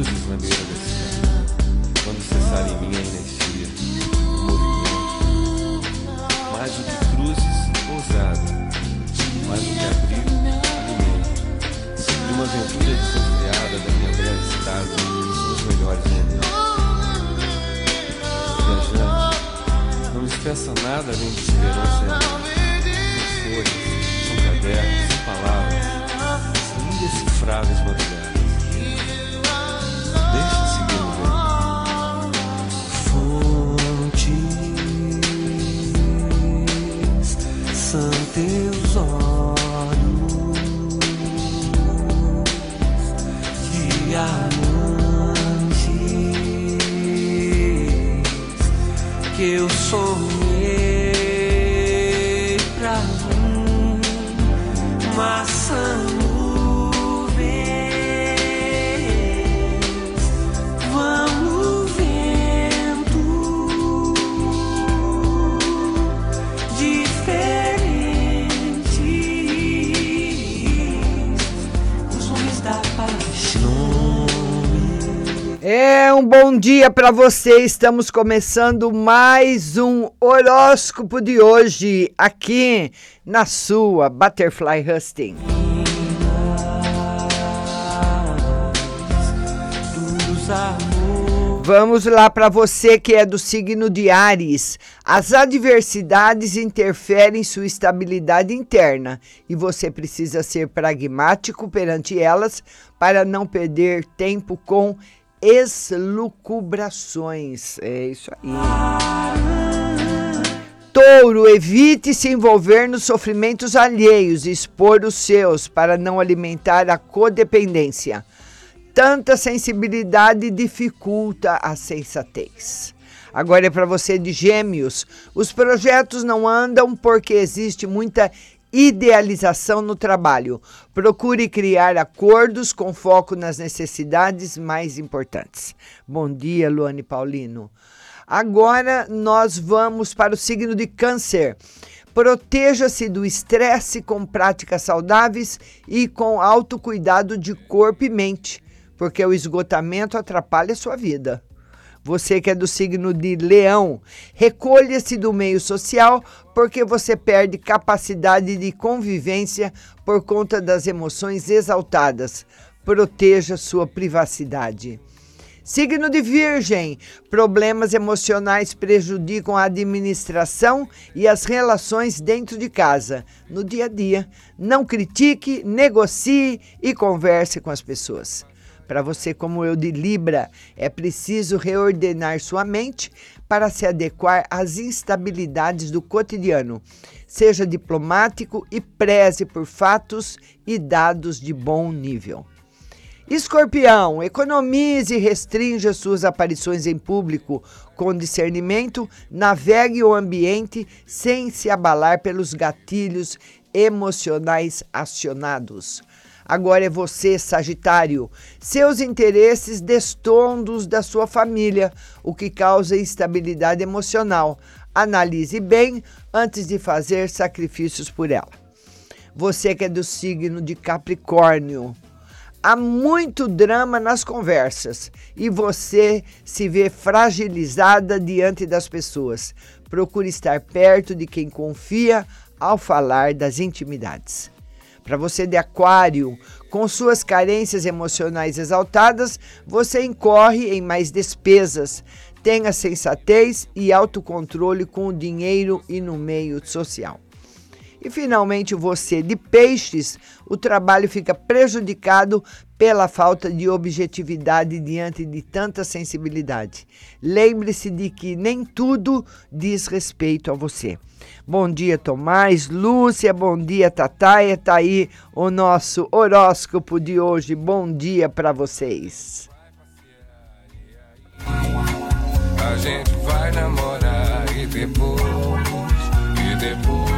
cruzes na beira da estrada, quando cessarem minha energia, o movimento. Mais do que cruzes, ousada, mais do que abrigo, alimento. De uma aventura desenfreada da minha breve estada nos melhores momentos. Viajante, não me peça nada além de esperança. São folhas, são cadernos, teus olhos de amantes que eu sonhei pra mim, mas É um bom dia para você. Estamos começando mais um horóscopo de hoje aqui na sua Butterfly Husting. Vamos lá para você que é do signo de Ares. As adversidades interferem em sua estabilidade interna e você precisa ser pragmático perante elas para não perder tempo com eslucubrações. É isso aí. Touro, evite se envolver nos sofrimentos alheios e expor os seus para não alimentar a codependência. Tanta sensibilidade dificulta a sensatez. Agora é para você de Gêmeos. Os projetos não andam porque existe muita idealização no trabalho. Procure criar acordos com foco nas necessidades mais importantes. Bom dia, Luane Paulino. Agora nós vamos para o signo de Câncer. Proteja-se do estresse com práticas saudáveis e com autocuidado de corpo e mente, porque o esgotamento atrapalha a sua vida. Você que é do signo de Leão, recolha-se do meio social porque você perde capacidade de convivência por conta das emoções exaltadas. Proteja sua privacidade. Signo de Virgem: problemas emocionais prejudicam a administração e as relações dentro de casa, no dia a dia. Não critique, negocie e converse com as pessoas. Para você, como eu de Libra, é preciso reordenar sua mente para se adequar às instabilidades do cotidiano. Seja diplomático e preze por fatos e dados de bom nível. Escorpião, economize e restrinja suas aparições em público com discernimento, navegue o ambiente sem se abalar pelos gatilhos emocionais acionados. Agora é você, Sagitário. Seus interesses destoam dos da sua família, o que causa instabilidade emocional. Analise bem antes de fazer sacrifícios por ela. Você que é do signo de Capricórnio. Há muito drama nas conversas e você se vê fragilizada diante das pessoas. Procure estar perto de quem confia ao falar das intimidades. Para você de Aquário, com suas carências emocionais exaltadas, você incorre em mais despesas. Tenha sensatez e autocontrole com o dinheiro e no meio social. E finalmente, você de peixes, o trabalho fica prejudicado pela falta de objetividade diante de tanta sensibilidade. Lembre-se de que nem tudo diz respeito a você. Bom dia, Tomás, Lúcia, bom dia, Tataia. Tá aí o nosso horóscopo de hoje. Bom dia para vocês. A gente vai namorar e depois